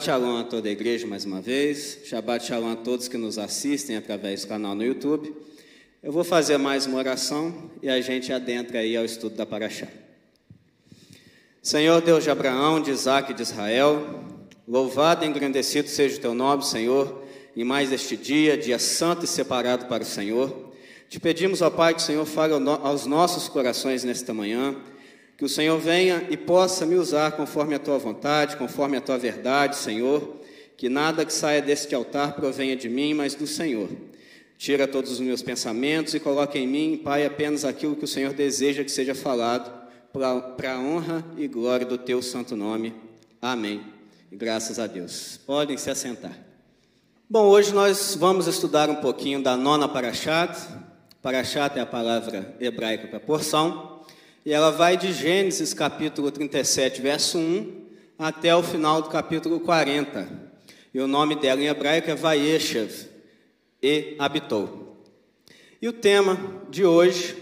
Shabbat Shalom a toda a igreja mais uma vez. Shabbat Shalom a todos que nos assistem através do canal no YouTube. Eu vou fazer mais uma oração e a gente adentra aí ao estudo da Paraxá. Senhor Deus de Abraão, de Isaac e de Israel, louvado e engrandecido seja o teu nome, Senhor, em mais este dia, dia santo e separado para o Senhor. Te pedimos, ó Pai, que o Senhor fale aos nossos corações nesta manhã que o Senhor venha e possa me usar conforme a tua vontade, conforme a tua verdade, Senhor. Que nada que saia deste altar provenha de mim, mas do Senhor. Tira todos os meus pensamentos e coloque em mim, Pai, apenas aquilo que o Senhor deseja que seja falado, para a honra e glória do teu santo nome. Amém. E graças a Deus. Podem se assentar. Bom, hoje nós vamos estudar um pouquinho da nona Parashat. Parashat é a palavra hebraica para porção. E ela vai de Gênesis capítulo 37, verso 1, até o final do capítulo 40. E o nome dela em hebraico é Vayeshev, e habitou. E o tema de hoje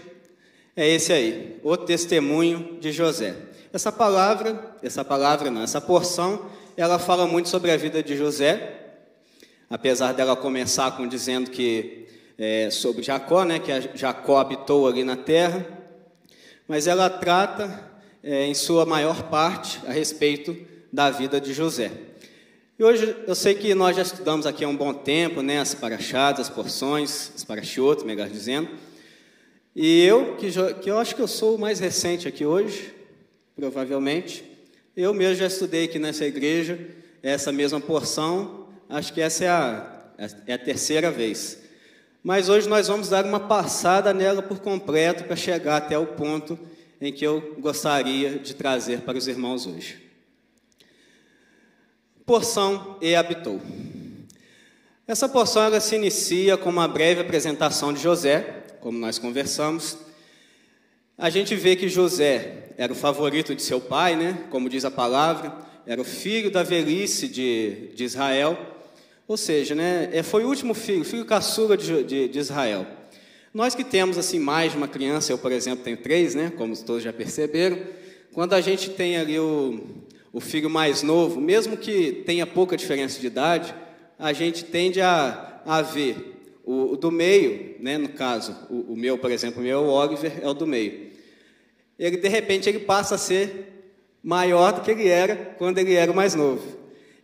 é esse aí, o testemunho de José. Essa palavra, essa palavra não, essa porção, ela fala muito sobre a vida de José, apesar dela começar com dizendo que é, sobre Jacó, né, que Jacó habitou ali na terra, mas ela trata, é, em sua maior parte, a respeito da vida de José. E hoje eu sei que nós já estudamos aqui há um bom tempo, né, as parachadas, as porções, as parachotos, melhor dizendo. E eu, que, que eu acho que eu sou o mais recente aqui hoje, provavelmente, eu mesmo já estudei aqui nessa igreja essa mesma porção, acho que essa é a, é a terceira vez. Mas hoje nós vamos dar uma passada nela por completo para chegar até o ponto em que eu gostaria de trazer para os irmãos hoje. Porção e habitou. Essa porção ela se inicia com uma breve apresentação de José, como nós conversamos. A gente vê que José era o favorito de seu pai, né? como diz a palavra, era o filho da velhice de, de Israel ou seja, né, é, foi o último filho, filho caçula de, de, de, Israel. Nós que temos assim mais de uma criança, eu por exemplo tenho três, né, como todos já perceberam, quando a gente tem ali o, o filho mais novo, mesmo que tenha pouca diferença de idade, a gente tende a, a ver o, o do meio, né, no caso, o, o, meu, por exemplo, o meu Oliver é o do meio. Ele de repente ele passa a ser maior do que ele era quando ele era mais novo.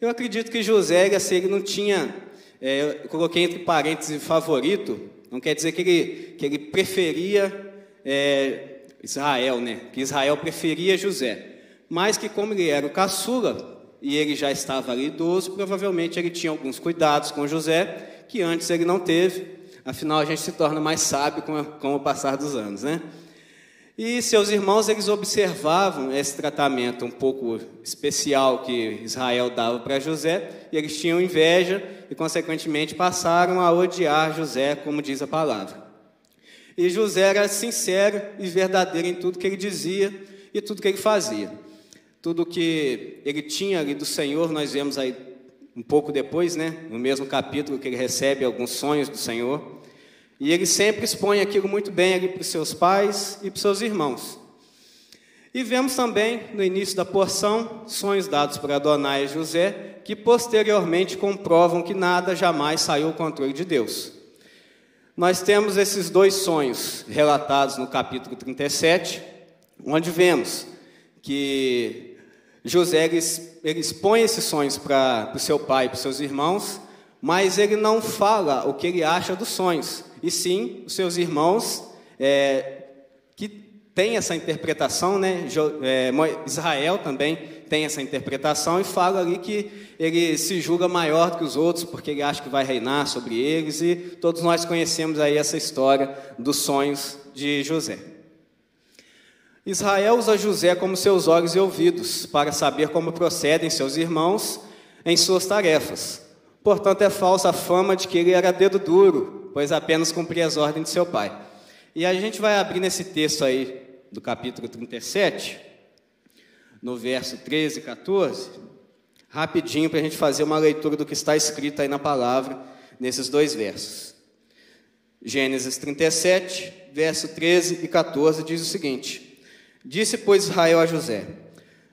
Eu acredito que José, se ele não tinha, é, eu coloquei entre parênteses favorito, não quer dizer que ele, que ele preferia é, Israel, né? Que Israel preferia José. Mas que como ele era o caçula, e ele já estava ali idoso, provavelmente ele tinha alguns cuidados com José, que antes ele não teve. Afinal, a gente se torna mais sábio com, a, com o passar dos anos, né? E seus irmãos, eles observavam esse tratamento um pouco especial que Israel dava para José, e eles tinham inveja e, consequentemente, passaram a odiar José, como diz a palavra. E José era sincero e verdadeiro em tudo que ele dizia e tudo que ele fazia. Tudo que ele tinha ali do Senhor, nós vemos aí um pouco depois, né, no mesmo capítulo, que ele recebe alguns sonhos do Senhor. E ele sempre expõe aquilo muito bem ali para os seus pais e para os seus irmãos. E vemos também, no início da porção, sonhos dados por Adonai e José, que posteriormente comprovam que nada jamais saiu ao controle de Deus. Nós temos esses dois sonhos relatados no capítulo 37, onde vemos que José ele expõe esses sonhos para o seu pai e para os seus irmãos, mas ele não fala o que ele acha dos sonhos e sim os seus irmãos é, que têm essa interpretação, né? É, Israel também tem essa interpretação e fala ali que ele se julga maior do que os outros porque ele acha que vai reinar sobre eles e todos nós conhecemos aí essa história dos sonhos de José. Israel usa José como seus olhos e ouvidos para saber como procedem seus irmãos em suas tarefas. Portanto, é falsa a fama de que ele era dedo duro, pois apenas cumpria as ordens de seu pai. E a gente vai abrir nesse texto aí, do capítulo 37, no verso 13 e 14, rapidinho para a gente fazer uma leitura do que está escrito aí na palavra, nesses dois versos. Gênesis 37, verso 13 e 14 diz o seguinte: Disse, pois, Israel a José: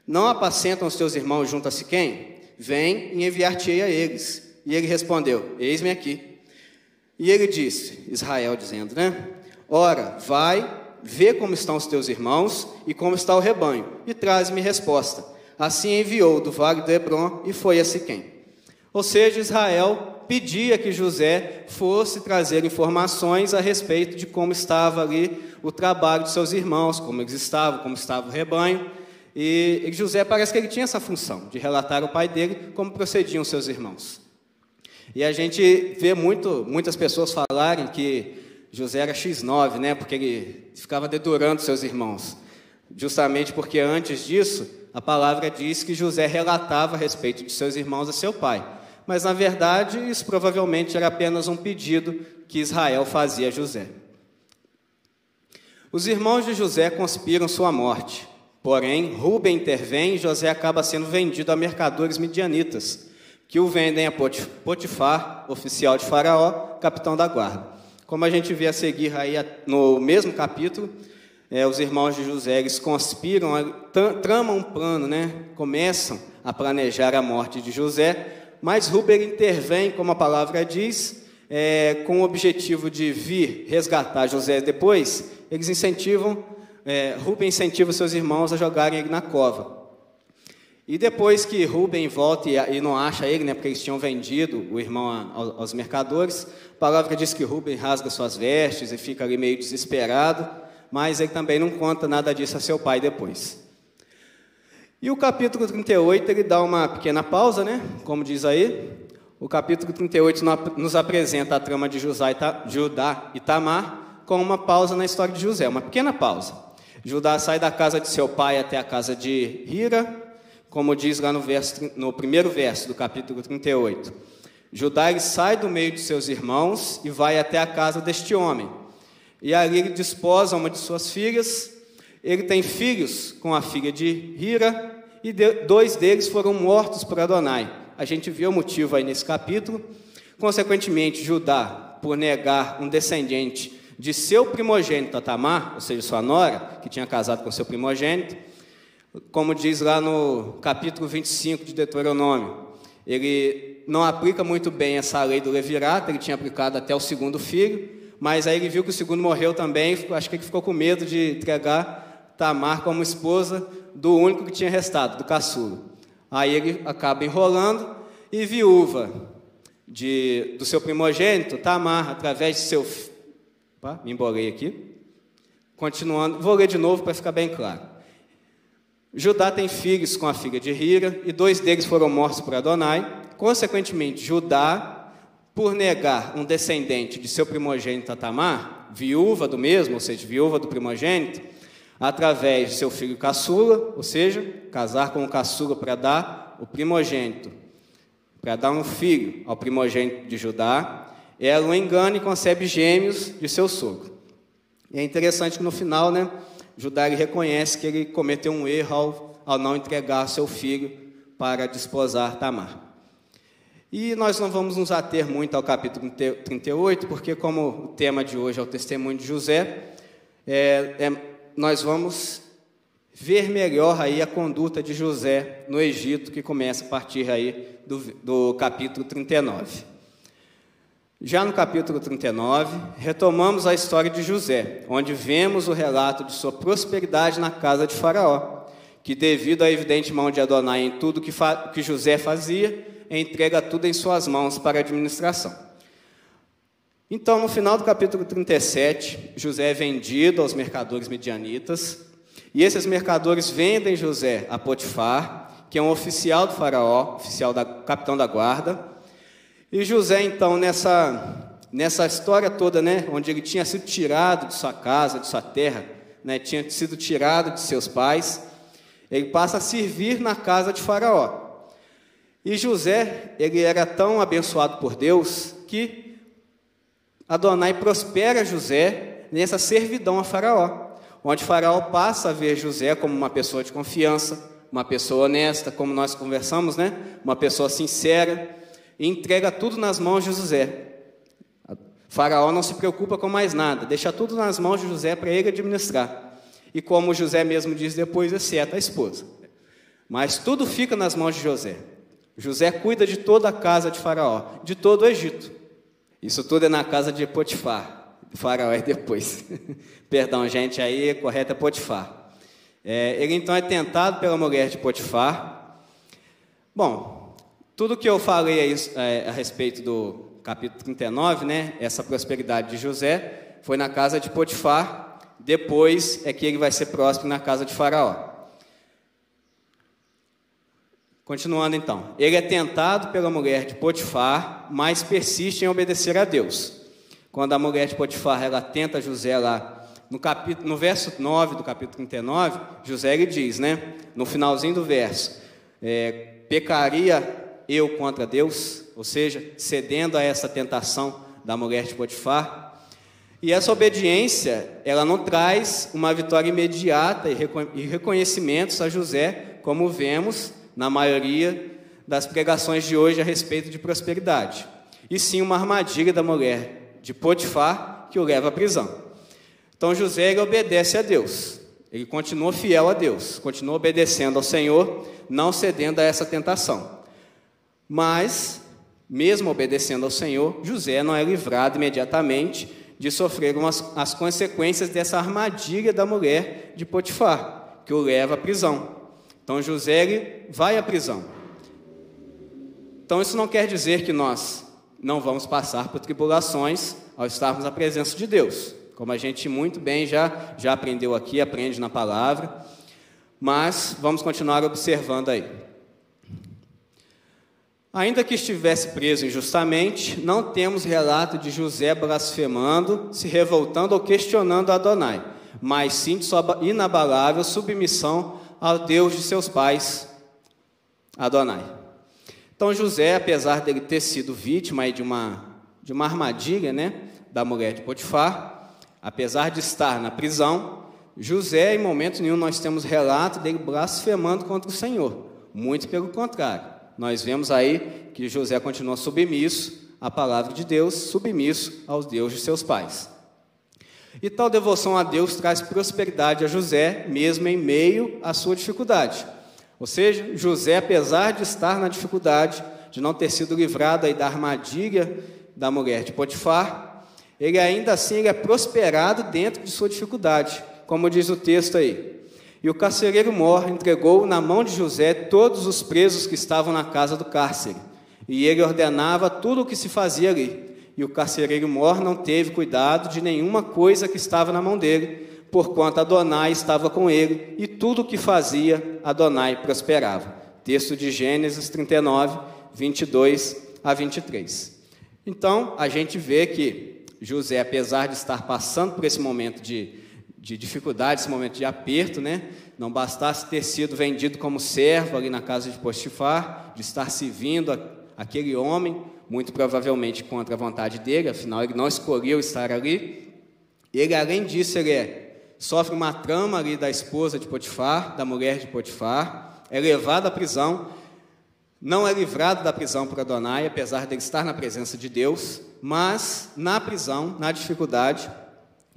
Não apacentam os teus irmãos junto a Siquém? Vem e enviar-te-ei a eles. E ele respondeu: Eis-me aqui. E ele disse, Israel dizendo, né? Ora, vai, vê como estão os teus irmãos e como está o rebanho, e traz-me resposta. Assim enviou do vale de Hebron e foi a Siquém. Ou seja, Israel pedia que José fosse trazer informações a respeito de como estava ali o trabalho de seus irmãos, como eles estavam, como estava o rebanho. E José parece que ele tinha essa função de relatar ao pai dele como procediam seus irmãos. E a gente vê muito, muitas pessoas falarem que José era X9, né, porque ele ficava dedurando seus irmãos. Justamente porque antes disso, a palavra diz que José relatava a respeito de seus irmãos a seu pai. Mas na verdade, isso provavelmente era apenas um pedido que Israel fazia a José. Os irmãos de José conspiram sua morte. Porém, Rubem intervém e José acaba sendo vendido a mercadores midianitas, que o vendem a Potifar, oficial de Faraó, capitão da guarda. Como a gente vê a seguir aí no mesmo capítulo, é, os irmãos de José eles conspiram, tramam um plano, né? começam a planejar a morte de José, mas Rubem intervém, como a palavra diz, é, com o objetivo de vir resgatar José depois, eles incentivam é, Rubem incentiva seus irmãos a jogarem ele na cova. E depois que Rubem volta e, não acha ele, né, porque eles tinham vendido o irmão aos mercadores, a palavra diz que Rubem rasga suas vestes e fica ali meio desesperado, mas ele também não conta nada disso a seu pai depois. E o capítulo 38 ele dá uma pequena pausa, né? Como diz aí. O capítulo 38 nos apresenta a trama de Judá e Tamar com uma pausa na história de José, uma pequena pausa. Judá sai da casa de seu pai até a casa de Hira, como diz lá no, verso, no primeiro verso do capítulo 38. Judá ele sai do meio de seus irmãos e vai até a casa deste homem. E ali ele desposa uma de suas filhas. Ele tem filhos com a filha de Hira, e dois deles foram mortos por Adonai. A gente vê o motivo aí nesse capítulo. Consequentemente, Judá, por negar um descendente de seu primogênito Tamar, ou seja, sua nora, que tinha casado com seu primogênito, como diz lá no capítulo 25 de Deuteronômio, ele não aplica muito bem essa lei do Levirata, ele tinha aplicado até o segundo filho, mas aí ele viu que o segundo morreu também, acho que ele ficou com medo de entregar Tamar como esposa do único que tinha restado, do caçula. Aí ele acaba enrolando e viúva de, do seu primogênito, Tamar, através de seu Opa, me embolei aqui. Continuando, vou ler de novo para ficar bem claro. Judá tem filhos com a filha de Hira, e dois deles foram mortos por Adonai. Consequentemente, Judá, por negar um descendente de seu primogênito Tamar, viúva do mesmo, ou seja, viúva do primogênito, através de seu filho caçula, ou seja, casar com o caçula para dar o primogênito, para dar um filho ao primogênito de Judá, ela o engana e concebe gêmeos de seu sogro. E é interessante que no final, né, Judá reconhece que ele cometeu um erro ao, ao não entregar seu filho para desposar Tamar. E nós não vamos nos ater muito ao capítulo 38, porque como o tema de hoje é o testemunho de José, é, é, nós vamos ver melhor aí a conduta de José no Egito, que começa a partir aí do, do capítulo 39. Já no capítulo 39, retomamos a história de José, onde vemos o relato de sua prosperidade na casa de Faraó, que, devido à evidente mão de Adonai em tudo que, que José fazia, entrega tudo em suas mãos para a administração. Então, no final do capítulo 37, José é vendido aos mercadores medianitas, e esses mercadores vendem José a Potifar, que é um oficial do Faraó, oficial da capitão da guarda, e José, então, nessa, nessa história toda, né, onde ele tinha sido tirado de sua casa, de sua terra, né, tinha sido tirado de seus pais, ele passa a servir na casa de Faraó. E José, ele era tão abençoado por Deus que Adonai prospera José nessa servidão a Faraó, onde Faraó passa a ver José como uma pessoa de confiança, uma pessoa honesta, como nós conversamos, né? Uma pessoa sincera, e entrega tudo nas mãos de José. faraó não se preocupa com mais nada, deixa tudo nas mãos de José para ele administrar. E como José mesmo diz depois, exceto a esposa. Mas tudo fica nas mãos de José. José cuida de toda a casa de Faraó, de todo o Egito. Isso tudo é na casa de Potifar. Faraó é depois. Perdão, gente, aí correto é Potifar. É, ele então é tentado pela mulher de Potifar. Bom, tudo que eu falei aí, é, a respeito do capítulo 39, né, essa prosperidade de José, foi na casa de Potifar. Depois é que ele vai ser próspero na casa de Faraó. Continuando então, ele é tentado pela mulher de Potifar, mas persiste em obedecer a Deus. Quando a mulher de Potifar ela tenta José lá, no, capítulo, no verso 9 do capítulo 39, José ele diz, né, no finalzinho do verso, é, pecaria eu contra Deus, ou seja, cedendo a essa tentação da mulher de Potifar. E essa obediência, ela não traz uma vitória imediata e reconhecimentos a José, como vemos na maioria das pregações de hoje a respeito de prosperidade, e sim uma armadilha da mulher de Potifar que o leva à prisão. Então José ele obedece a Deus, ele continua fiel a Deus, continua obedecendo ao Senhor, não cedendo a essa tentação. Mas, mesmo obedecendo ao Senhor, José não é livrado imediatamente de sofrer umas, as consequências dessa armadilha da mulher de Potifar, que o leva à prisão. Então José vai à prisão. Então isso não quer dizer que nós não vamos passar por tribulações ao estarmos na presença de Deus, como a gente muito bem já já aprendeu aqui, aprende na palavra. Mas vamos continuar observando aí. Ainda que estivesse preso injustamente, não temos relato de José blasfemando, se revoltando ou questionando Adonai, mas sim de sua inabalável submissão ao Deus de seus pais, Adonai. Então José, apesar dele ter sido vítima de uma, de uma armadilha né, da mulher de Potifar, apesar de estar na prisão, José, em momento nenhum, nós temos relato dele blasfemando contra o Senhor. Muito pelo contrário. Nós vemos aí que José continua submisso à palavra de Deus, submisso aos deuses de seus pais. E tal devoção a Deus traz prosperidade a José, mesmo em meio à sua dificuldade. Ou seja, José, apesar de estar na dificuldade, de não ter sido livrado aí da armadilha da mulher de Potifar, ele ainda assim ele é prosperado dentro de sua dificuldade, como diz o texto aí. E o carcereiro Mor entregou na mão de José todos os presos que estavam na casa do cárcere, e ele ordenava tudo o que se fazia ali e o carcereiro Mor não teve cuidado de nenhuma coisa que estava na mão dele, porquanto Adonai estava com ele, e tudo o que fazia, Adonai prosperava. Texto de Gênesis 39, 22 a 23. Então, a gente vê que José, apesar de estar passando por esse momento de, de dificuldade, esse momento de aperto, né? Não bastasse ter sido vendido como servo ali na casa de Postifar, de estar servindo aquele homem, muito provavelmente contra a vontade dele, afinal ele não escolheu estar ali. Ele, além disso, ele é, sofre uma trama ali da esposa de Potifar, da mulher de Potifar, é levado à prisão, não é livrado da prisão por Adonai, apesar de ele estar na presença de Deus, mas na prisão, na dificuldade,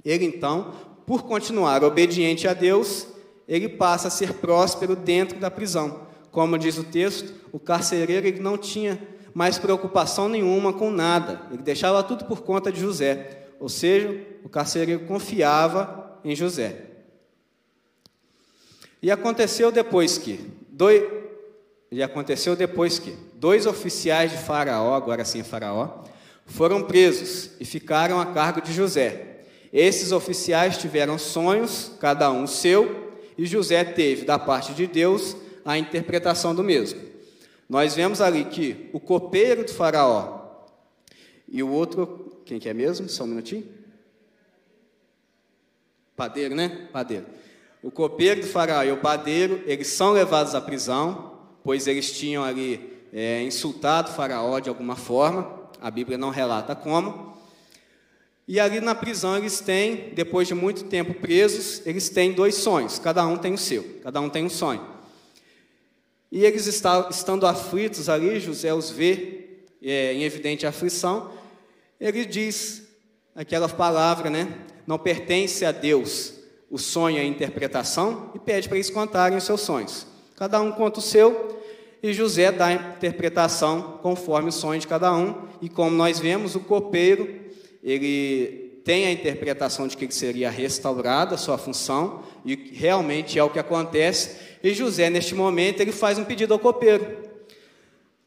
ele então, por continuar obediente a Deus, ele passa a ser próspero dentro da prisão. Como diz o texto, o carcereiro ele não tinha mais preocupação nenhuma com nada. Ele deixava tudo por conta de José. Ou seja, o carcereiro confiava em José. E aconteceu depois que dois, e aconteceu depois que dois oficiais de Faraó, agora sim Faraó, foram presos e ficaram a cargo de José. Esses oficiais tiveram sonhos, cada um seu, e José teve da parte de Deus a interpretação do mesmo. Nós vemos ali que o copeiro do faraó e o outro, quem que é mesmo? Só um minutinho. Padeiro, né? Padeiro. O copeiro do faraó e o padeiro, eles são levados à prisão, pois eles tinham ali é, insultado o faraó de alguma forma, a Bíblia não relata como. E ali na prisão eles têm, depois de muito tempo presos, eles têm dois sonhos, cada um tem o seu, cada um tem um sonho. E eles estando aflitos ali, José os vê é, em evidente aflição, ele diz aquela palavra, né? Não pertence a Deus o sonho e a interpretação, e pede para eles contarem os seus sonhos. Cada um conta o seu, e José dá a interpretação conforme o sonho de cada um, e como nós vemos, o copeiro, ele tem a interpretação de que ele seria restaurado a sua função, e realmente é o que acontece, e José, neste momento, ele faz um pedido ao copeiro,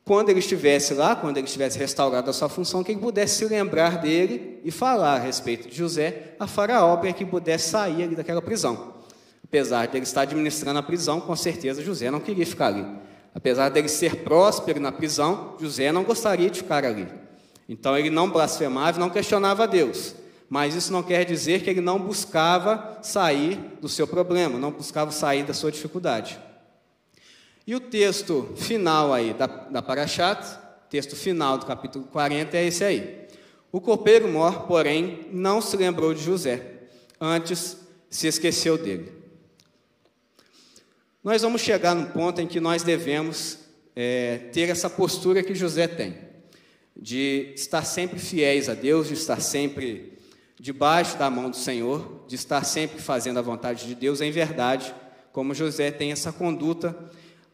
quando ele estivesse lá, quando ele estivesse restaurado a sua função, que ele pudesse se lembrar dele e falar a respeito de José a Faraó, para que pudesse sair ali daquela prisão. Apesar de ele estar administrando a prisão, com certeza José não queria ficar ali. Apesar dele ser próspero na prisão, José não gostaria de ficar ali. Então ele não blasfemava e não questionava a Deus. Mas isso não quer dizer que ele não buscava sair do seu problema, não buscava sair da sua dificuldade. E o texto final aí da, da Parashat, texto final do capítulo 40 é esse aí. O copeiro mor, porém, não se lembrou de José, antes se esqueceu dele. Nós vamos chegar num ponto em que nós devemos é, ter essa postura que José tem, de estar sempre fiéis a Deus, de estar sempre debaixo da mão do Senhor, de estar sempre fazendo a vontade de Deus em verdade, como José tem essa conduta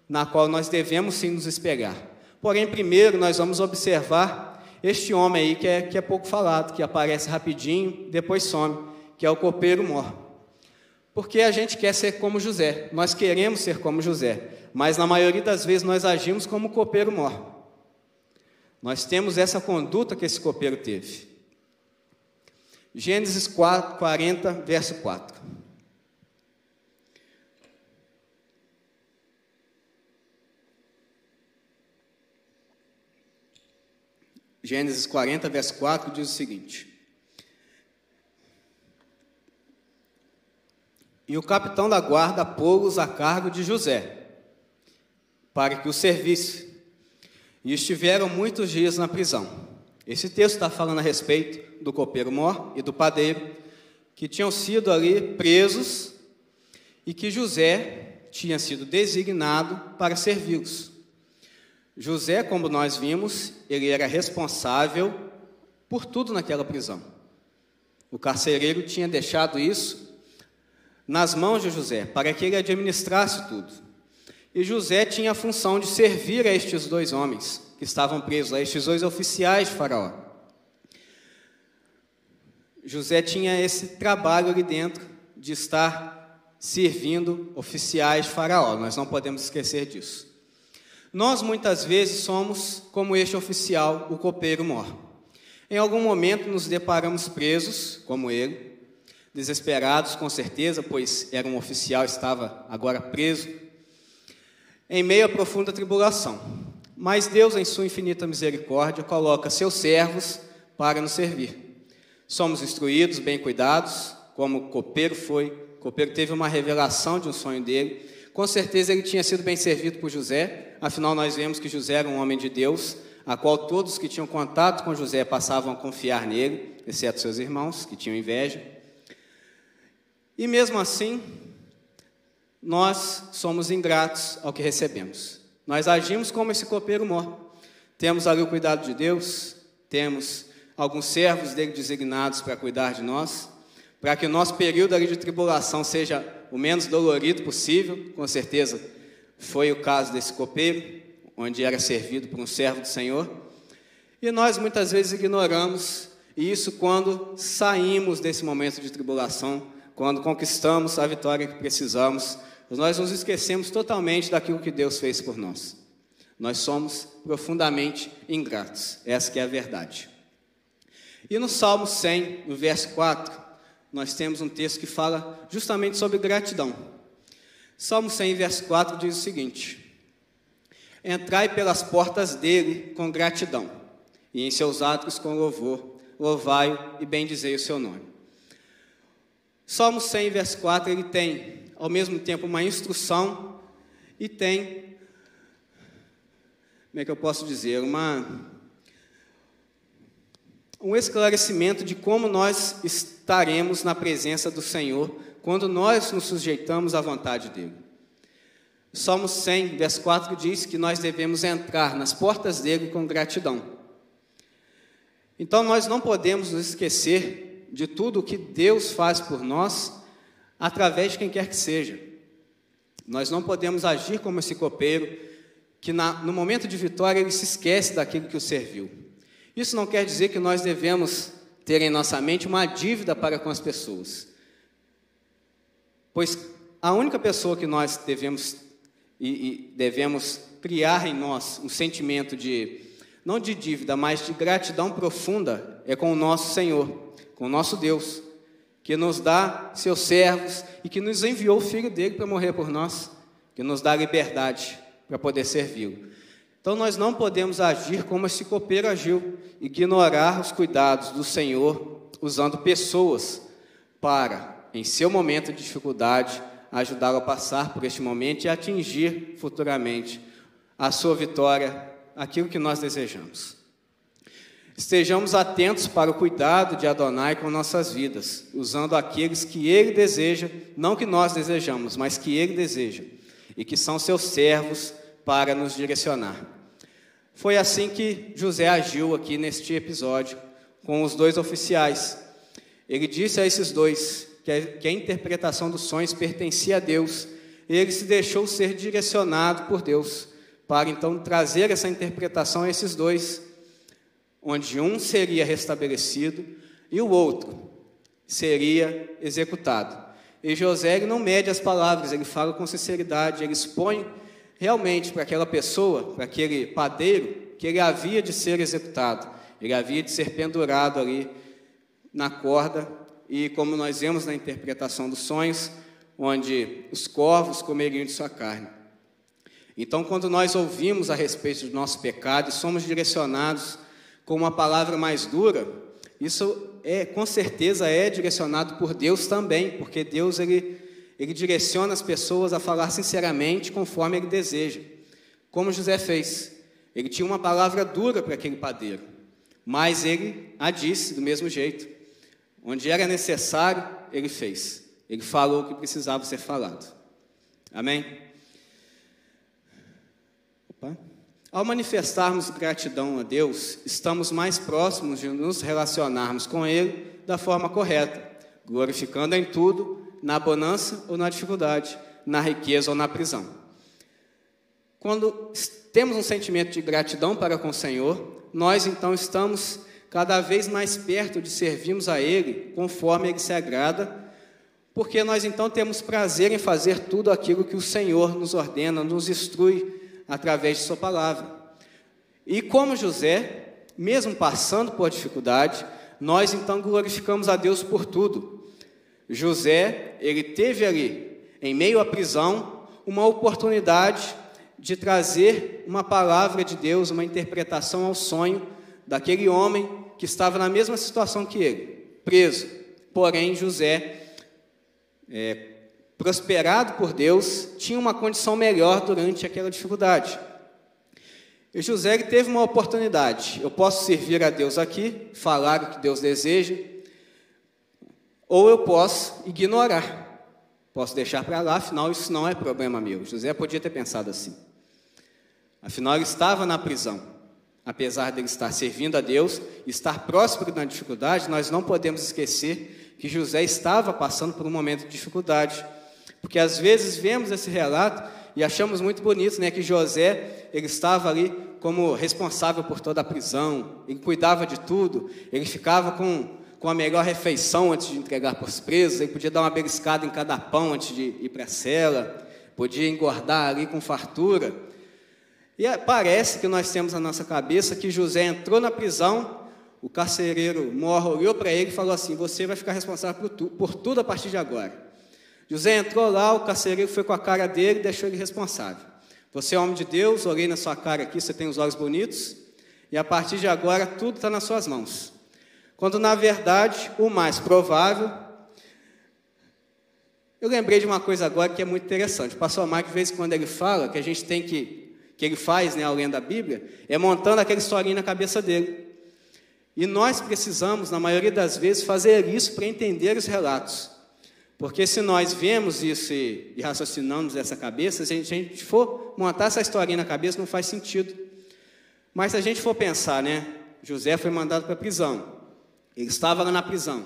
na qual nós devemos sim nos espelhar. Porém, primeiro nós vamos observar este homem aí que é, que é pouco falado, que aparece rapidinho, depois some, que é o copeiro mor. Porque a gente quer ser como José, nós queremos ser como José, mas na maioria das vezes nós agimos como copeiro mor. Nós temos essa conduta que esse copeiro teve. Gênesis 4, 40, verso 4. Gênesis 40, verso 4 diz o seguinte: E o capitão da guarda pô-los a cargo de José, para que o servisse. E estiveram muitos dias na prisão. Esse texto está falando a respeito do copeiro mor e do padeiro, que tinham sido ali presos e que José tinha sido designado para servi-los. José, como nós vimos, ele era responsável por tudo naquela prisão. O carcereiro tinha deixado isso nas mãos de José, para que ele administrasse tudo. E José tinha a função de servir a estes dois homens que estavam presos, a estes dois oficiais de Faraó. José tinha esse trabalho ali dentro de estar servindo oficiais de Faraó, nós não podemos esquecer disso. Nós muitas vezes somos como este oficial, o copeiro mor. Em algum momento nos deparamos presos, como ele, desesperados, com certeza, pois era um oficial, estava agora preso, em meio à profunda tribulação. Mas Deus, em sua infinita misericórdia, coloca seus servos para nos servir. Somos instruídos, bem cuidados, como copeiro foi. Copeiro teve uma revelação de um sonho dele. Com certeza ele tinha sido bem servido por José, afinal, nós vemos que José era um homem de Deus, a qual todos que tinham contato com José passavam a confiar nele, exceto seus irmãos, que tinham inveja. E mesmo assim, nós somos ingratos ao que recebemos. Nós agimos como esse copeiro mor. Temos ali o cuidado de Deus, temos alguns servos dele designados para cuidar de nós, para que o nosso período ali de tribulação seja o menos dolorido possível, com certeza foi o caso desse copeiro, onde era servido por um servo do Senhor. E nós muitas vezes ignoramos isso quando saímos desse momento de tribulação quando conquistamos a vitória que precisamos, nós nos esquecemos totalmente daquilo que Deus fez por nós. Nós somos profundamente ingratos, essa que é a verdade. E no Salmo 100, no verso 4, nós temos um texto que fala justamente sobre gratidão. Salmo 100, verso 4 diz o seguinte: Entrai pelas portas dele com gratidão, e em seus atos com louvor, louvai-o e bendizei o seu nome. Salmo 100, verso 4, ele tem ao mesmo tempo uma instrução e tem, como é que eu posso dizer, uma, um esclarecimento de como nós estaremos na presença do Senhor quando nós nos sujeitamos à vontade dEle. Salmo 100, verso 4 diz que nós devemos entrar nas portas dele com gratidão. Então nós não podemos nos esquecer de tudo o que Deus faz por nós através de quem quer que seja. Nós não podemos agir como esse copeiro que na, no momento de vitória ele se esquece daquilo que o serviu. Isso não quer dizer que nós devemos ter em nossa mente uma dívida para com as pessoas. Pois a única pessoa que nós devemos e, e devemos criar em nós um sentimento de não de dívida, mas de gratidão profunda é com o nosso Senhor, com o nosso Deus, que nos dá seus servos e que nos enviou o filho dele para morrer por nós, que nos dá liberdade para poder servi-lo. Então nós não podemos agir como esse copeiro agiu, ignorar os cuidados do Senhor usando pessoas para, em seu momento de dificuldade, ajudá-lo a passar por este momento e atingir futuramente a sua vitória, aquilo que nós desejamos. Estejamos atentos para o cuidado de Adonai com nossas vidas, usando aqueles que ele deseja, não que nós desejamos, mas que ele deseja, e que são seus servos para nos direcionar. Foi assim que José agiu aqui neste episódio com os dois oficiais. Ele disse a esses dois que a, interpretação dos sonhos pertencia a Deus. E ele se deixou ser direcionado por Deus para então trazer essa interpretação a esses dois, onde um seria restabelecido e o outro seria executado. E José não mede as palavras, ele fala com sinceridade, ele expõe realmente para aquela pessoa, para aquele padeiro, que ele havia de ser executado, ele havia de ser pendurado ali na corda, e como nós vemos na interpretação dos sonhos, onde os corvos comeriam de sua carne. Então, quando nós ouvimos a respeito do nosso pecado somos direcionados com uma palavra mais dura, isso é com certeza é direcionado por Deus também, porque Deus ele ele direciona as pessoas a falar sinceramente conforme ele deseja. Como José fez. Ele tinha uma palavra dura para aquele padeiro, mas ele a disse do mesmo jeito. Onde era necessário, ele fez. Ele falou o que precisava ser falado. Amém? Opa. Ao manifestarmos gratidão a Deus, estamos mais próximos de nos relacionarmos com Ele da forma correta, glorificando em tudo na bonança ou na dificuldade, na riqueza ou na prisão. Quando temos um sentimento de gratidão para com o Senhor, nós então estamos cada vez mais perto de servirmos a Ele conforme Ele se agrada, porque nós então temos prazer em fazer tudo aquilo que o Senhor nos ordena, nos instrui através de Sua palavra. E como José, mesmo passando por dificuldade, nós então glorificamos a Deus por tudo, José, ele teve ali, em meio à prisão, uma oportunidade de trazer uma palavra de Deus, uma interpretação ao sonho daquele homem que estava na mesma situação que ele, preso. Porém, José, é, prosperado por Deus, tinha uma condição melhor durante aquela dificuldade. E José teve uma oportunidade. Eu posso servir a Deus aqui, falar o que Deus deseja, ou eu posso ignorar. Posso deixar para lá, afinal isso não é problema meu. José podia ter pensado assim. Afinal, ele estava na prisão. Apesar de estar servindo a Deus, estar próximo na dificuldade, nós não podemos esquecer que José estava passando por um momento de dificuldade. Porque às vezes vemos esse relato e achamos muito bonito, né, que José, ele estava ali como responsável por toda a prisão, ele cuidava de tudo, ele ficava com com a melhor refeição antes de entregar para os presos, ele podia dar uma beliscada em cada pão antes de ir para a cela, podia engordar ali com fartura. E é, parece que nós temos na nossa cabeça que José entrou na prisão, o carcereiro Morro olhou para ele e falou assim: Você vai ficar responsável por, tu, por tudo a partir de agora. José entrou lá, o carcereiro foi com a cara dele e deixou ele responsável. Você é homem de Deus, olhei na sua cara aqui, você tem os olhos bonitos, e a partir de agora tudo está nas suas mãos. Quando na verdade o mais provável. Eu lembrei de uma coisa agora que é muito interessante. O pastor Marcos, de vez em quando ele fala que a gente tem que, que ele faz, né, lendo da Bíblia, é montando aquela historinha na cabeça dele. E nós precisamos, na maioria das vezes, fazer isso para entender os relatos. Porque se nós vemos isso e, e raciocinamos dessa cabeça, se a gente, a gente for montar essa historinha na cabeça, não faz sentido. Mas se a gente for pensar, né? José foi mandado para a prisão. Ele estava lá na prisão.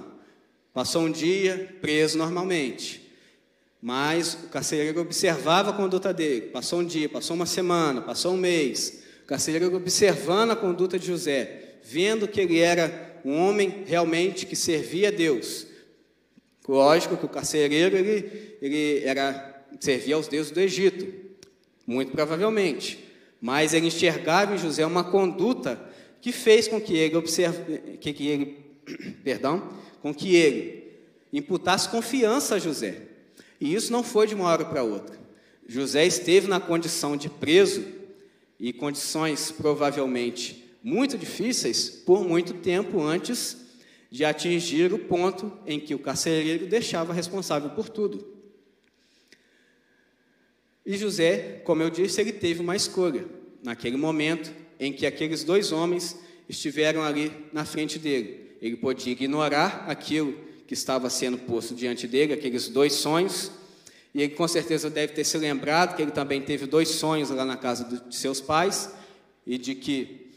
Passou um dia preso normalmente. Mas o carcereiro observava a conduta dele. Passou um dia, passou uma semana, passou um mês. O carcereiro observando a conduta de José, vendo que ele era um homem realmente que servia a Deus. Lógico que o carcereiro ele, ele era, servia aos deuses do Egito, muito provavelmente. Mas ele enxergava em José uma conduta que fez com que ele observe, que, que ele, perdão, com que ele imputasse confiança a José. E isso não foi de uma hora para outra. José esteve na condição de preso e condições provavelmente muito difíceis por muito tempo antes de atingir o ponto em que o carcereiro deixava responsável por tudo. E José, como eu disse, ele teve uma escolha naquele momento em que aqueles dois homens estiveram ali na frente dele. Ele podia ignorar aquilo que estava sendo posto diante dele, aqueles dois sonhos, e ele com certeza deve ter se lembrado que ele também teve dois sonhos lá na casa de seus pais, e de que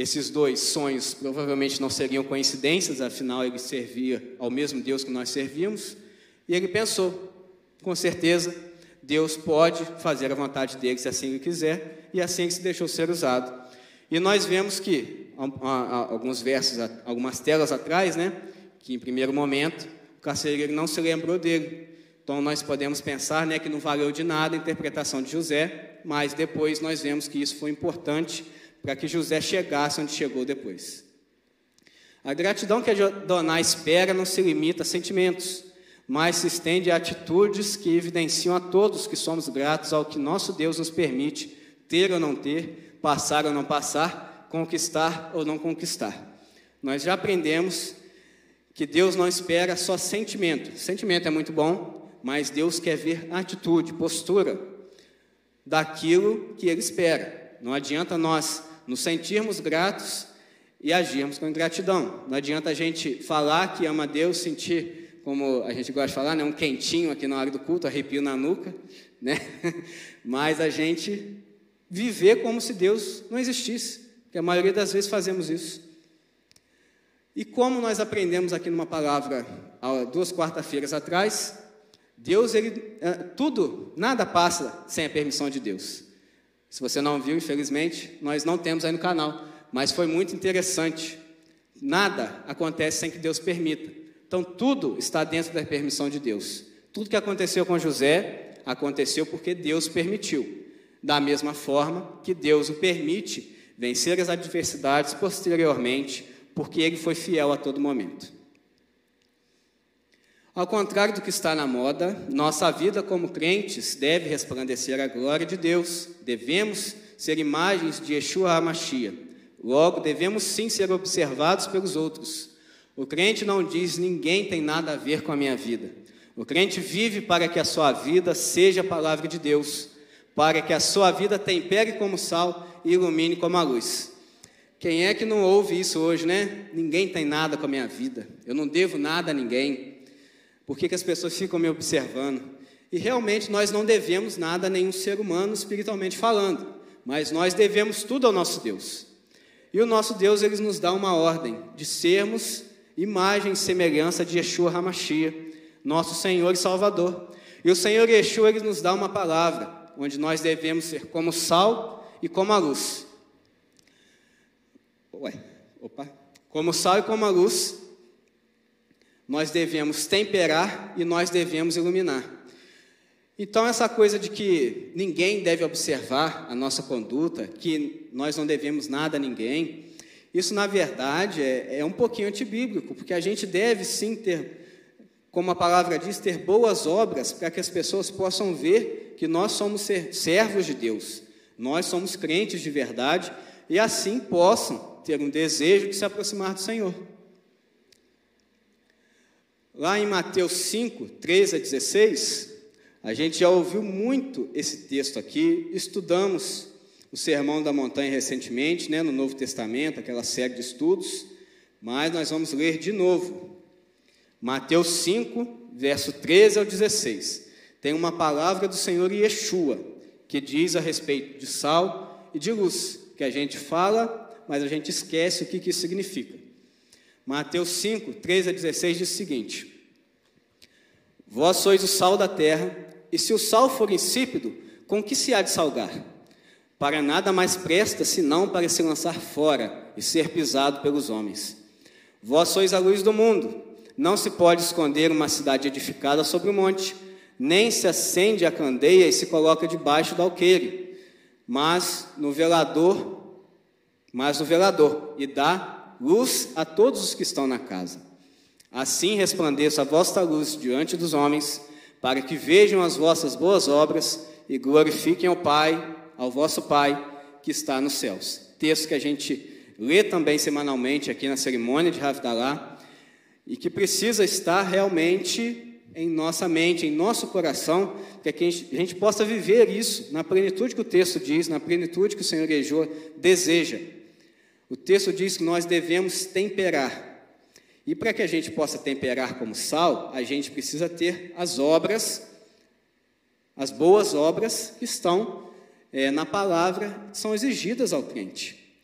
esses dois sonhos provavelmente não seriam coincidências, afinal ele servia ao mesmo Deus que nós servíamos, e ele pensou, com certeza, Deus pode fazer a vontade dele se assim ele quiser, e assim ele se deixou ser usado. E nós vemos que, alguns versos, algumas telas atrás, né, que em primeiro momento o carcereiro não se lembrou dele. Então nós podemos pensar né, que não valeu de nada a interpretação de José, mas depois nós vemos que isso foi importante para que José chegasse onde chegou depois. A gratidão que Adonai espera não se limita a sentimentos, mas se estende a atitudes que evidenciam a todos que somos gratos ao que nosso Deus nos permite ter ou não ter, passar ou não passar, conquistar ou não conquistar. Nós já aprendemos que Deus não espera só sentimento. Sentimento é muito bom, mas Deus quer ver atitude, postura daquilo que Ele espera. Não adianta nós nos sentirmos gratos e agirmos com gratidão. Não adianta a gente falar que ama Deus, sentir, como a gente gosta de falar, né, um quentinho aqui na hora do culto, arrepio na nuca, né? mas a gente viver como se Deus não existisse, que a maioria das vezes fazemos isso. E como nós aprendemos aqui numa palavra duas quarta-feiras atrás, Deus, ele, é, tudo, nada passa sem a permissão de Deus. Se você não viu, infelizmente, nós não temos aí no canal, mas foi muito interessante. Nada acontece sem que Deus permita. Então, tudo está dentro da permissão de Deus. Tudo que aconteceu com José aconteceu porque Deus permitiu da mesma forma que Deus o permite vencer as adversidades posteriormente, porque ele foi fiel a todo momento. Ao contrário do que está na moda, nossa vida como crentes deve resplandecer a glória de Deus. Devemos ser imagens de Yeshua HaMashiach. Logo, devemos sim ser observados pelos outros. O crente não diz ninguém tem nada a ver com a minha vida. O crente vive para que a sua vida seja a palavra de Deus para que a sua vida tempere como sal e ilumine como a luz. Quem é que não ouve isso hoje, né? Ninguém tem nada com a minha vida, eu não devo nada a ninguém. Por que, que as pessoas ficam me observando? E realmente nós não devemos nada a nenhum ser humano, espiritualmente falando, mas nós devemos tudo ao nosso Deus. E o nosso Deus, ele nos dá uma ordem de sermos imagem e semelhança de Yeshua HaMashiach, nosso Senhor e Salvador. E o Senhor Yeshua, ele nos dá uma palavra, onde nós devemos ser como sal e como a luz. Ué, opa. Como sal e como a luz, nós devemos temperar e nós devemos iluminar. Então, essa coisa de que ninguém deve observar a nossa conduta, que nós não devemos nada a ninguém, isso, na verdade, é, é um pouquinho antibíblico, porque a gente deve sim ter como a palavra diz, ter boas obras para que as pessoas possam ver que nós somos servos de Deus, nós somos crentes de verdade e assim possam ter um desejo de se aproximar do Senhor. Lá em Mateus 5, 13 a 16, a gente já ouviu muito esse texto aqui, estudamos o Sermão da Montanha recentemente, né, no Novo Testamento, aquela série de estudos, mas nós vamos ler de novo Mateus 5, verso 13 ao 16. Tem uma palavra do Senhor Yeshua, que diz a respeito de sal e de luz, que a gente fala, mas a gente esquece o que, que isso significa. Mateus 5, 13 a 16 diz o seguinte: Vós sois o sal da terra, e se o sal for insípido, com que se há de salgar? Para nada mais presta senão para se lançar fora e ser pisado pelos homens. Vós sois a luz do mundo. Não se pode esconder uma cidade edificada sobre o um monte, nem se acende a candeia e se coloca debaixo do alqueire, mas no velador, mas no velador, e dá luz a todos os que estão na casa. Assim resplandeça a vossa luz diante dos homens, para que vejam as vossas boas obras e glorifiquem ao Pai, ao vosso Pai que está nos céus. Texto que a gente lê também semanalmente aqui na cerimônia de Havdalah e que precisa estar realmente em nossa mente, em nosso coração, para que a gente, a gente possa viver isso na plenitude que o texto diz, na plenitude que o Senhor Ejô deseja. O texto diz que nós devemos temperar. E para que a gente possa temperar como sal, a gente precisa ter as obras, as boas obras que estão é, na palavra, são exigidas ao crente.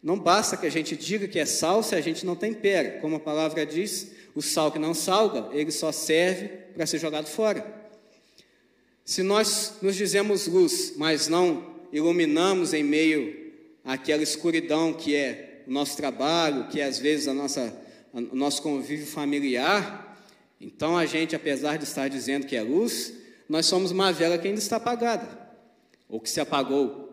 Não basta que a gente diga que é sal se a gente não tempera. Como a palavra diz, o sal que não salga, ele só serve para ser jogado fora. Se nós nos dizemos luz, mas não iluminamos em meio àquela escuridão que é o nosso trabalho, que é às vezes a nossa, o nosso convívio familiar, então a gente, apesar de estar dizendo que é luz, nós somos uma vela que ainda está apagada, ou que se apagou.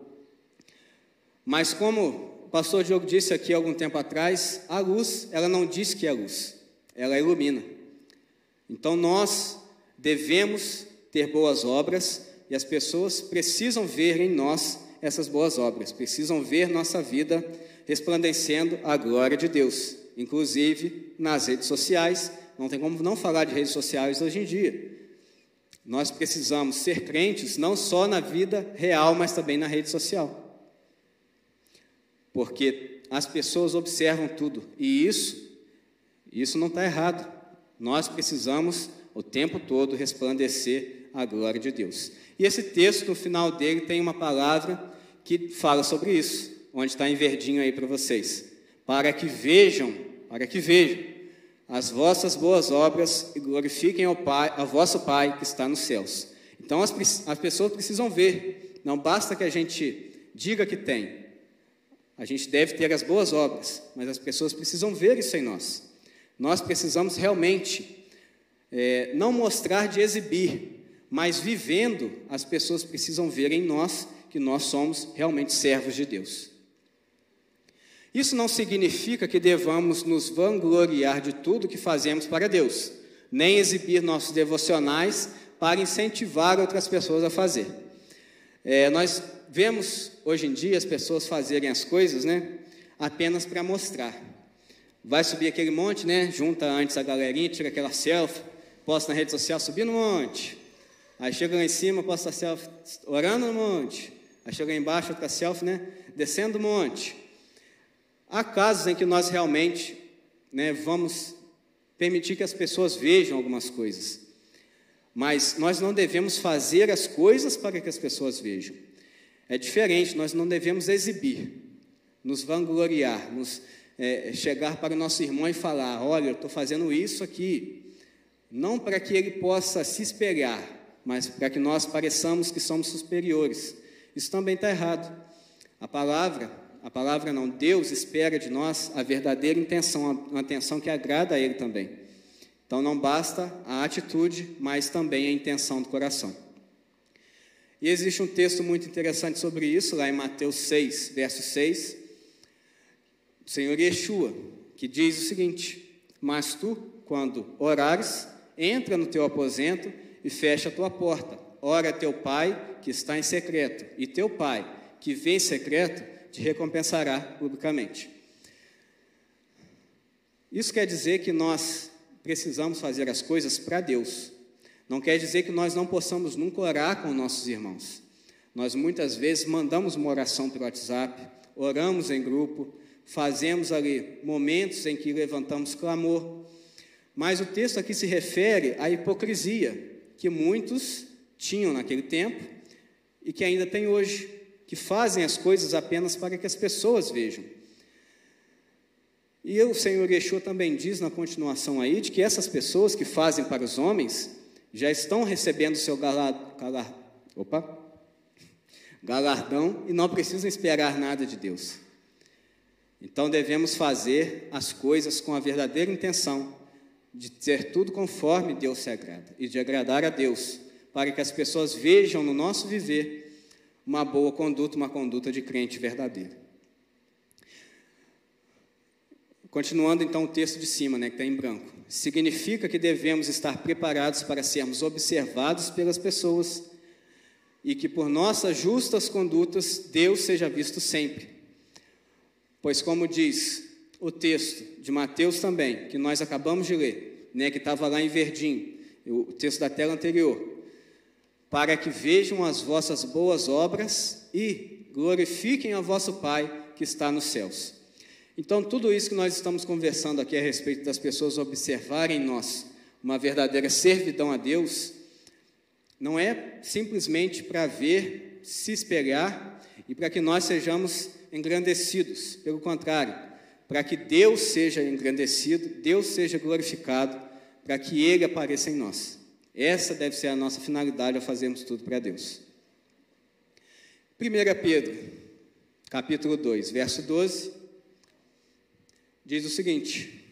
Mas como pastor Diogo disse aqui algum tempo atrás, a luz, ela não diz que é luz, ela ilumina. Então nós devemos ter boas obras e as pessoas precisam ver em nós essas boas obras, precisam ver nossa vida resplandecendo a glória de Deus, inclusive nas redes sociais. Não tem como não falar de redes sociais hoje em dia. Nós precisamos ser crentes não só na vida real, mas também na rede social porque as pessoas observam tudo e isso, isso não está errado. Nós precisamos o tempo todo resplandecer a glória de Deus. E esse texto, no final dele, tem uma palavra que fala sobre isso, onde está em verdinho aí para vocês. Para que vejam, para que vejam as vossas boas obras e glorifiquem ao Pai, vosso Pai que está nos céus. Então as, as pessoas precisam ver, não basta que a gente diga que tem, a gente deve ter as boas obras, mas as pessoas precisam ver isso em nós. Nós precisamos realmente é, não mostrar de exibir, mas vivendo, as pessoas precisam ver em nós que nós somos realmente servos de Deus. Isso não significa que devamos nos vangloriar de tudo que fazemos para Deus, nem exibir nossos devocionais para incentivar outras pessoas a fazer. É, nós vemos hoje em dia as pessoas fazerem as coisas, né, apenas para mostrar. Vai subir aquele monte, né, junta antes a galerinha, tira aquela selfie, posta na rede social, subir no monte. Aí chega lá em cima, posta selfie, orando no monte. Aí chega lá embaixo, outra selfie, né, descendo o monte. Há casos em que nós realmente, né, vamos permitir que as pessoas vejam algumas coisas. Mas nós não devemos fazer as coisas para que as pessoas vejam. É diferente, nós não devemos exibir, nos vangloriar, nos, é, chegar para o nosso irmão e falar: olha, eu estou fazendo isso aqui, não para que ele possa se espelhar, mas para que nós pareçamos que somos superiores. Isso também está errado. A palavra, a palavra não, Deus espera de nós a verdadeira intenção, uma intenção que agrada a Ele também. Então não basta a atitude, mas também a intenção do coração. E existe um texto muito interessante sobre isso, lá em Mateus 6, verso 6, o Senhor Yeshua, que diz o seguinte: Mas tu, quando orares, entra no teu aposento e fecha a tua porta. Ora teu pai que está em secreto, e teu pai que vê em secreto te recompensará publicamente. Isso quer dizer que nós precisamos fazer as coisas para Deus, não quer dizer que nós não possamos nunca orar com nossos irmãos. Nós muitas vezes mandamos uma oração pelo WhatsApp, oramos em grupo, fazemos ali momentos em que levantamos clamor. Mas o texto aqui se refere à hipocrisia que muitos tinham naquele tempo e que ainda tem hoje, que fazem as coisas apenas para que as pessoas vejam. E o Senhor Yeshua também diz na continuação aí de que essas pessoas que fazem para os homens já estão recebendo seu galar, galar, opa, galardão e não precisam esperar nada de Deus. Então devemos fazer as coisas com a verdadeira intenção de ter tudo conforme Deus se agrada e de agradar a Deus, para que as pessoas vejam no nosso viver uma boa conduta, uma conduta de crente verdadeiro. Continuando então o texto de cima, né, que está em branco. Significa que devemos estar preparados para sermos observados pelas pessoas e que por nossas justas condutas Deus seja visto sempre. Pois, como diz o texto de Mateus também, que nós acabamos de ler, né, que estava lá em verdinho, o texto da tela anterior, para que vejam as vossas boas obras e glorifiquem a vosso Pai que está nos céus. Então, tudo isso que nós estamos conversando aqui a respeito das pessoas observarem em nós uma verdadeira servidão a Deus, não é simplesmente para ver, se espelhar e para que nós sejamos engrandecidos. Pelo contrário, para que Deus seja engrandecido, Deus seja glorificado, para que Ele apareça em nós. Essa deve ser a nossa finalidade ao fazermos tudo para Deus. 1 Pedro, capítulo 2, verso 12, diz o seguinte: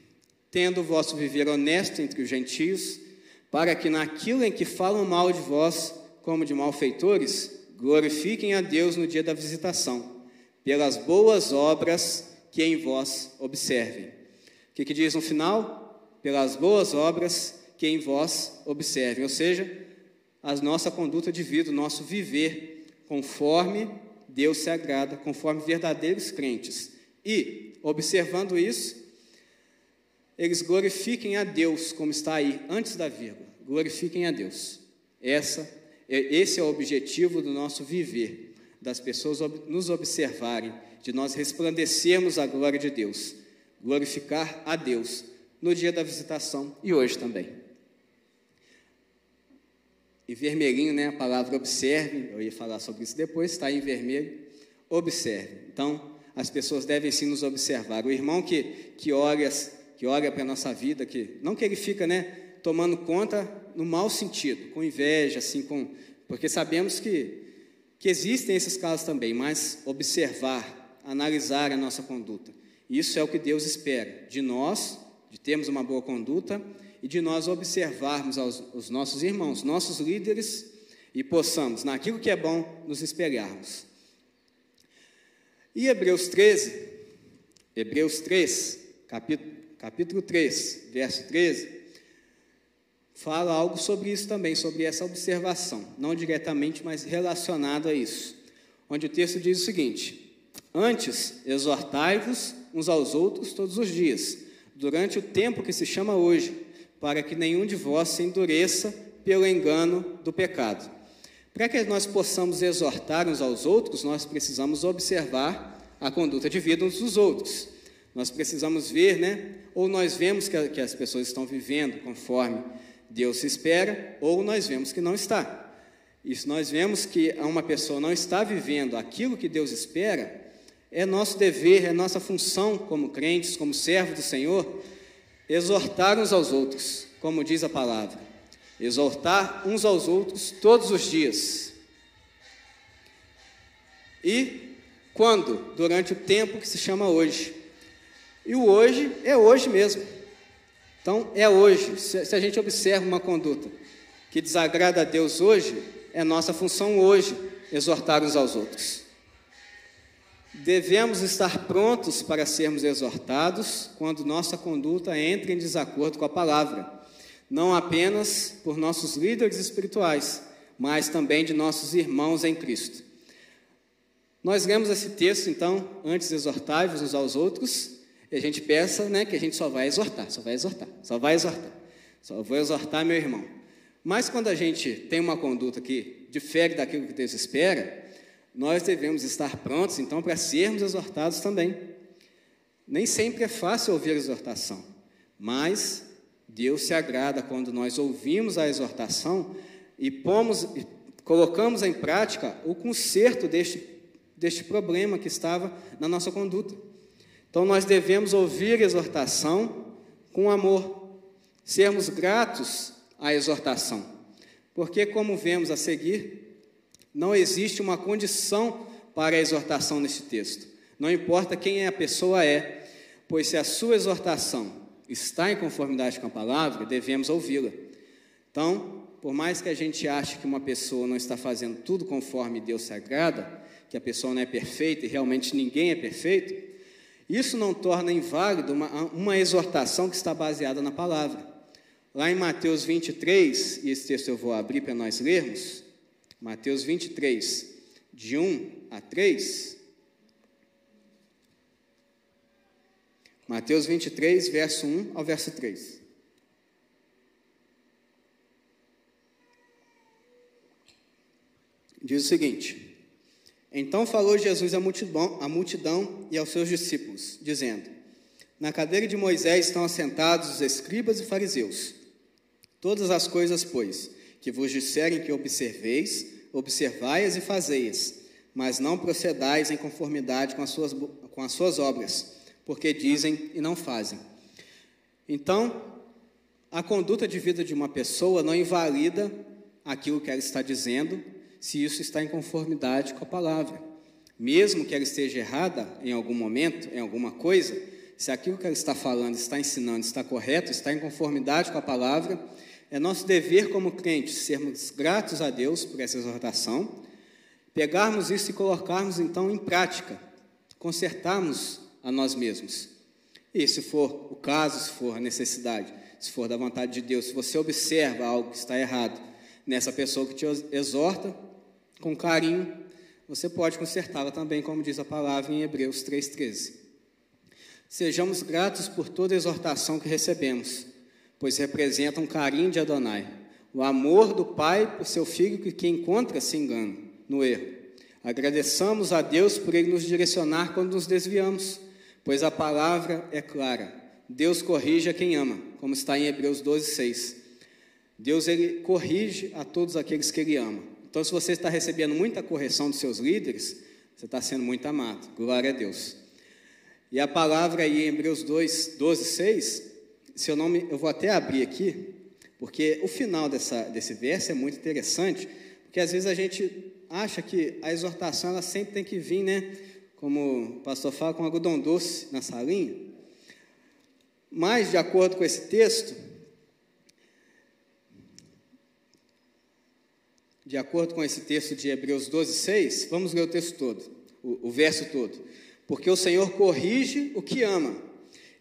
Tendo o vosso viver honesto entre os gentios, para que naquilo em que falam mal de vós, como de malfeitores, glorifiquem a Deus no dia da visitação, pelas boas obras que em vós observem. O que, que diz no final? Pelas boas obras que em vós observem, ou seja, a nossa conduta de vida, o nosso viver, conforme Deus se agrada, conforme verdadeiros crentes. E, observando isso, eles glorifiquem a Deus, como está aí, antes da vírgula. Glorifiquem a Deus. Essa, é, esse é o objetivo do nosso viver, das pessoas nos observarem, de nós resplandecermos a glória de Deus, glorificar a Deus no dia da visitação e hoje também. E vermelhinho, né? A palavra observe, eu ia falar sobre isso depois, está em vermelho. Observe. Então, as pessoas devem sim nos observar. O irmão que, que olha que olha para a nossa vida, que não que ele fica, né, tomando conta no mau sentido, com inveja, assim, com, porque sabemos que, que existem esses casos também, mas observar, analisar a nossa conduta. Isso é o que Deus espera de nós, de termos uma boa conduta e de nós observarmos aos, os nossos irmãos, nossos líderes, e possamos, naquilo que é bom, nos espelharmos. E Hebreus 13, Hebreus 3, capítulo, capítulo 3, verso 13, fala algo sobre isso também, sobre essa observação, não diretamente, mas relacionado a isso. Onde o texto diz o seguinte: Antes, exortai-vos uns aos outros todos os dias, durante o tempo que se chama hoje, para que nenhum de vós se endureça pelo engano do pecado. Para que nós possamos exortar uns aos outros, nós precisamos observar a conduta de vida uns dos outros. Nós precisamos ver, né? Ou nós vemos que, que as pessoas estão vivendo conforme Deus espera, ou nós vemos que não está. E se nós vemos que uma pessoa não está vivendo aquilo que Deus espera, é nosso dever, é nossa função como crentes, como servos do Senhor, exortar uns aos outros, como diz a palavra. Exortar uns aos outros todos os dias. E quando? Durante o tempo que se chama hoje. E o hoje é hoje mesmo. Então, é hoje. Se a gente observa uma conduta que desagrada a Deus hoje, é nossa função hoje exortar uns aos outros. Devemos estar prontos para sermos exortados quando nossa conduta entra em desacordo com a palavra, não apenas por nossos líderes espirituais, mas também de nossos irmãos em Cristo. Nós lemos esse texto, então, antes exortai-vos uns aos outros, e a gente pensa né, que a gente só vai exortar, só vai exortar, só vai exortar. Só vou exortar meu irmão. Mas quando a gente tem uma conduta que difere daquilo que Deus espera, nós devemos estar prontos, então, para sermos exortados também. Nem sempre é fácil ouvir a exortação, mas Deus se agrada quando nós ouvimos a exortação e pomos, colocamos em prática o conserto deste, deste problema que estava na nossa conduta. Então nós devemos ouvir a exortação com amor, sermos gratos à exortação, porque, como vemos a seguir, não existe uma condição para a exortação nesse texto. Não importa quem a pessoa é, pois se a sua exortação está em conformidade com a palavra, devemos ouvi-la. Então, por mais que a gente ache que uma pessoa não está fazendo tudo conforme Deus se agrada, que a pessoa não é perfeita e realmente ninguém é perfeito, isso não torna inválido uma, uma exortação que está baseada na palavra. Lá em Mateus 23, e esse texto eu vou abrir para nós lermos, Mateus 23, de 1 a 3. Mateus 23, verso 1 ao verso 3. Diz o seguinte: então falou Jesus à multidão, à multidão e aos seus discípulos, dizendo: Na cadeira de Moisés estão assentados os escribas e fariseus. Todas as coisas, pois, que vos disserem que observeis, observai-as e fazei-as, mas não procedais em conformidade com as, suas, com as suas obras, porque dizem e não fazem. Então, a conduta de vida de uma pessoa não invalida aquilo que ela está dizendo se isso está em conformidade com a palavra. Mesmo que ela esteja errada em algum momento, em alguma coisa, se aquilo que ela está falando, está ensinando, está correto, está em conformidade com a palavra, é nosso dever como crentes sermos gratos a Deus por essa exortação, pegarmos isso e colocarmos então em prática, consertarmos a nós mesmos. E se for o caso, se for a necessidade, se for da vontade de Deus, se você observa algo que está errado nessa pessoa que te exorta, com carinho, você pode consertá-la também, como diz a palavra em Hebreus 3,13. Sejamos gratos por toda exortação que recebemos, pois representa um carinho de Adonai, o amor do Pai por seu filho que, que encontra-se engano, no erro. Agradeçamos a Deus por ele nos direcionar quando nos desviamos, pois a palavra é clara. Deus corrige a quem ama, como está em Hebreus 12:6. Deus ele corrige a todos aqueles que ele ama. Então, se você está recebendo muita correção dos seus líderes, você está sendo muito amado. Glória a Deus. E a palavra aí em Hebreus 2, 12, 6, se eu não me, eu vou até abrir aqui, porque o final dessa, desse verso é muito interessante, porque às vezes a gente acha que a exortação ela sempre tem que vir, né? Como o pastor fala, com algodão doce na salinha. Mas, de acordo com esse texto, de acordo com esse texto de Hebreus 12, 6, vamos ler o texto todo, o, o verso todo. Porque o Senhor corrige o que ama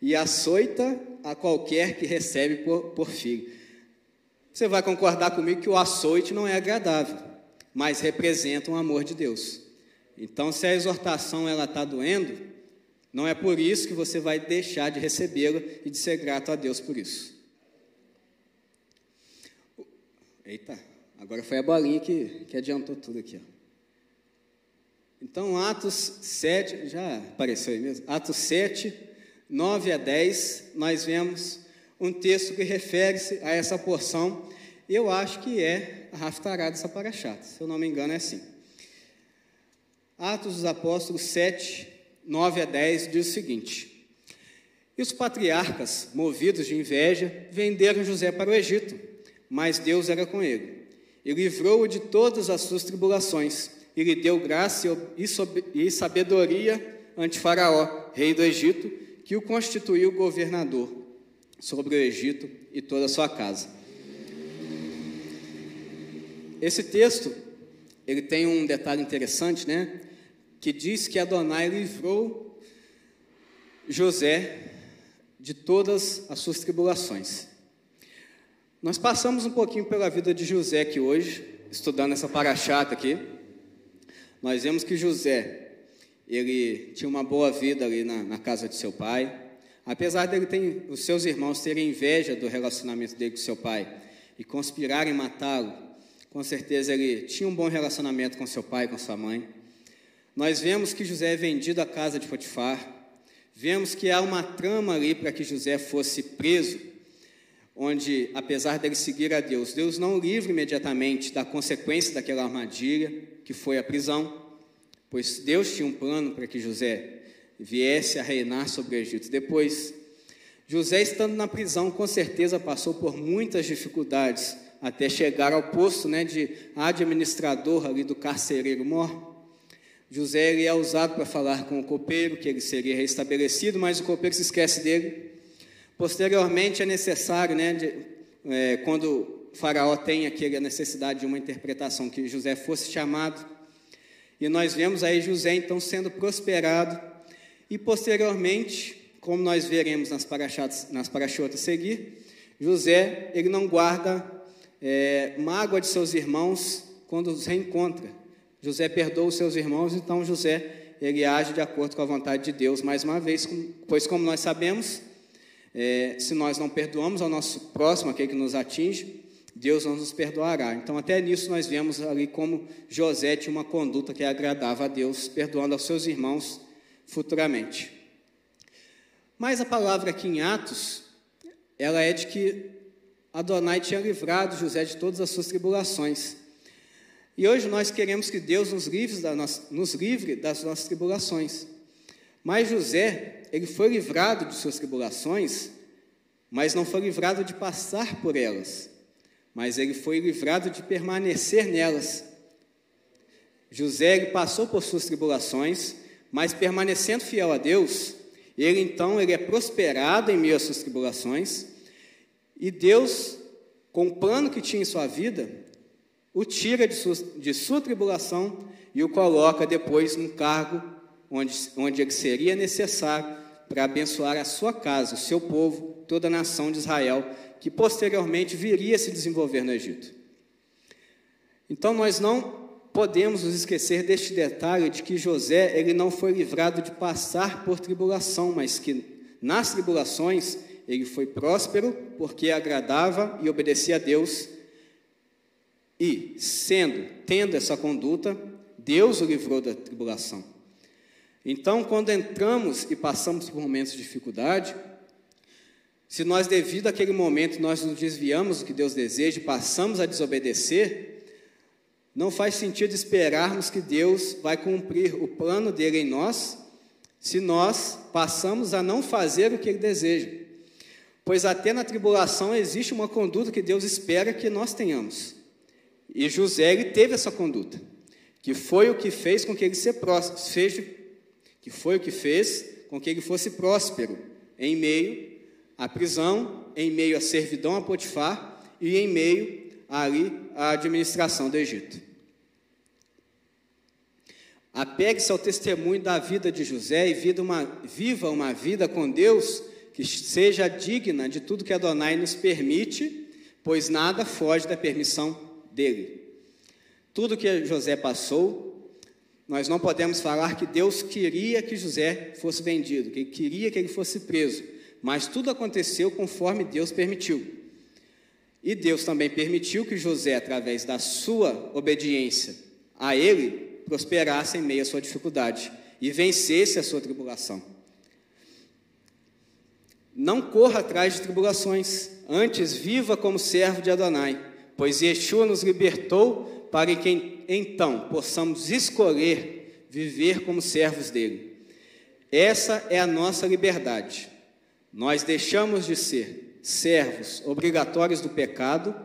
e açoita a qualquer que recebe por, por filho. Você vai concordar comigo que o açoite não é agradável, mas representa um amor de Deus. Então, se a exortação ela está doendo, não é por isso que você vai deixar de recebê-la e de ser grato a Deus por isso. Eita. Agora foi a bolinha que, que adiantou tudo aqui. Ó. Então, Atos 7, já apareceu aí mesmo? Atos 7, 9 a 10, nós vemos um texto que refere-se a essa porção. Eu acho que é a Raftará dessa paraxata, se eu não me engano é assim. Atos dos Apóstolos 7, 9 a 10 diz o seguinte: E os patriarcas, movidos de inveja, venderam José para o Egito, mas Deus era com ele e livrou-o de todas as suas tribulações, e lhe deu graça e sabedoria ante Faraó, rei do Egito, que o constituiu governador sobre o Egito e toda a sua casa. Esse texto, ele tem um detalhe interessante, né? Que diz que Adonai livrou José de todas as suas tribulações. Nós passamos um pouquinho pela vida de José aqui hoje, estudando essa paraxata aqui. Nós vemos que José, ele tinha uma boa vida ali na, na casa de seu pai. Apesar dele ter, os seus irmãos terem inveja do relacionamento dele com seu pai e conspirarem matá-lo, com certeza ele tinha um bom relacionamento com seu pai e com sua mãe. Nós vemos que José é vendido à casa de Potifar. Vemos que há uma trama ali para que José fosse preso onde, apesar dele seguir a Deus, Deus não o livra imediatamente da consequência daquela armadilha, que foi a prisão, pois Deus tinha um plano para que José viesse a reinar sobre o Egito. Depois, José, estando na prisão, com certeza passou por muitas dificuldades até chegar ao posto né, de administrador ali do carcereiro mor. José ele é usado para falar com o copeiro que ele seria restabelecido, mas o copeiro se esquece dele. Posteriormente é necessário, né, de, é, quando Faraó tem aqui a necessidade de uma interpretação, que José fosse chamado. E nós vemos aí José então sendo prosperado e posteriormente, como nós veremos nas parachatas, nas parachotas seguir, José ele não guarda é, mágoa de seus irmãos quando os reencontra. José perdoa os seus irmãos, então José ele age de acordo com a vontade de Deus mais uma vez, pois como nós sabemos, é, se nós não perdoamos ao nosso próximo, aquele que nos atinge, Deus não nos perdoará. Então, até nisso, nós vemos ali como José tinha uma conduta que agradava a Deus, perdoando aos seus irmãos futuramente. Mas a palavra aqui em Atos, ela é de que Adonai tinha livrado José de todas as suas tribulações. E hoje nós queremos que Deus nos livre, nos livre das nossas tribulações. Mas José, ele foi livrado de suas tribulações, mas não foi livrado de passar por elas, mas ele foi livrado de permanecer nelas. José passou por suas tribulações, mas permanecendo fiel a Deus, ele então ele é prosperado em meio às suas tribulações e Deus, com o plano que tinha em sua vida, o tira de sua, de sua tribulação e o coloca depois num cargo onde, onde ele seria necessário para abençoar a sua casa, o seu povo, toda a nação de Israel, que posteriormente viria a se desenvolver no Egito. Então nós não podemos nos esquecer deste detalhe de que José ele não foi livrado de passar por tribulação, mas que nas tribulações ele foi próspero porque agradava e obedecia a Deus. E, sendo, tendo essa conduta, Deus o livrou da tribulação. Então, quando entramos e passamos por momentos de dificuldade, se nós, devido àquele momento, nós nos desviamos do que Deus deseja passamos a desobedecer, não faz sentido esperarmos que Deus vai cumprir o plano dele em nós, se nós passamos a não fazer o que ele deseja pois até na tribulação existe uma conduta que Deus espera que nós tenhamos. E José ele teve essa conduta, que foi o que fez com que ele se fez, que foi o que fez com que ele fosse próspero em meio à prisão, em meio à servidão a Potifar e em meio ali à administração do Egito. Apegue-se ao testemunho da vida de José e viva uma, viva uma vida com Deus que seja digna de tudo que Adonai nos permite, pois nada foge da permissão dele. Tudo que José passou, nós não podemos falar que Deus queria que José fosse vendido, que ele queria que ele fosse preso, mas tudo aconteceu conforme Deus permitiu. E Deus também permitiu que José, através da sua obediência a ele, prosperasse em meio à sua dificuldade e vencesse a sua tribulação. Não corra atrás de tribulações, antes viva como servo de Adonai, pois Yeshua nos libertou para que então possamos escolher viver como servos dele. Essa é a nossa liberdade. Nós deixamos de ser servos obrigatórios do pecado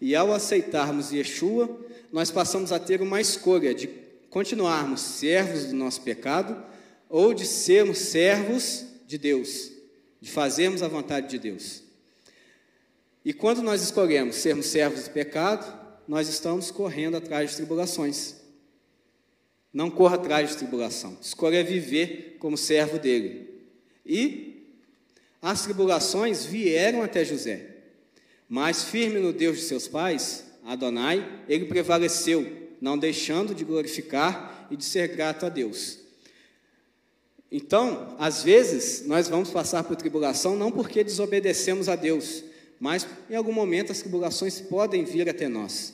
e ao aceitarmos Yeshua, nós passamos a ter uma escolha de continuarmos servos do nosso pecado ou de sermos servos de Deus de fazermos a vontade de Deus. E quando nós escolhemos sermos servos do pecado, nós estamos correndo atrás de tribulações. Não corra atrás de tribulação. Escolha viver como servo dele. E as tribulações vieram até José. Mas firme no Deus de seus pais, Adonai, ele prevaleceu, não deixando de glorificar e de ser grato a Deus. Então, às vezes, nós vamos passar por tribulação não porque desobedecemos a Deus, mas em algum momento as tribulações podem vir até nós.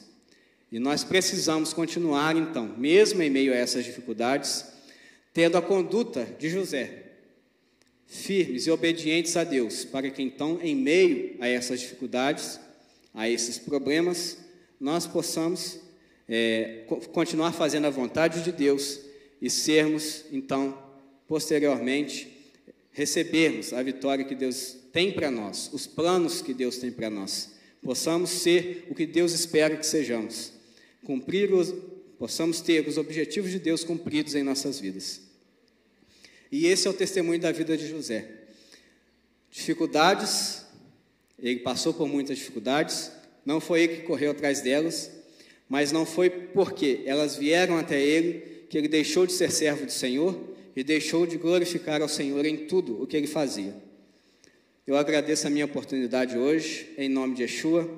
E nós precisamos continuar, então, mesmo em meio a essas dificuldades, tendo a conduta de José, firmes e obedientes a Deus, para que então, em meio a essas dificuldades, a esses problemas, nós possamos é, continuar fazendo a vontade de Deus e sermos, então, posteriormente, recebermos a vitória que Deus tem para nós, os planos que Deus tem para nós. Possamos ser o que Deus espera que sejamos, cumprir os, possamos ter os objetivos de Deus cumpridos em nossas vidas. E esse é o testemunho da vida de José. Dificuldades, ele passou por muitas dificuldades, não foi ele que correu atrás delas, mas não foi porque elas vieram até ele que ele deixou de ser servo do Senhor e deixou de glorificar ao Senhor em tudo o que ele fazia. Eu agradeço a minha oportunidade hoje, em nome de Yeshua.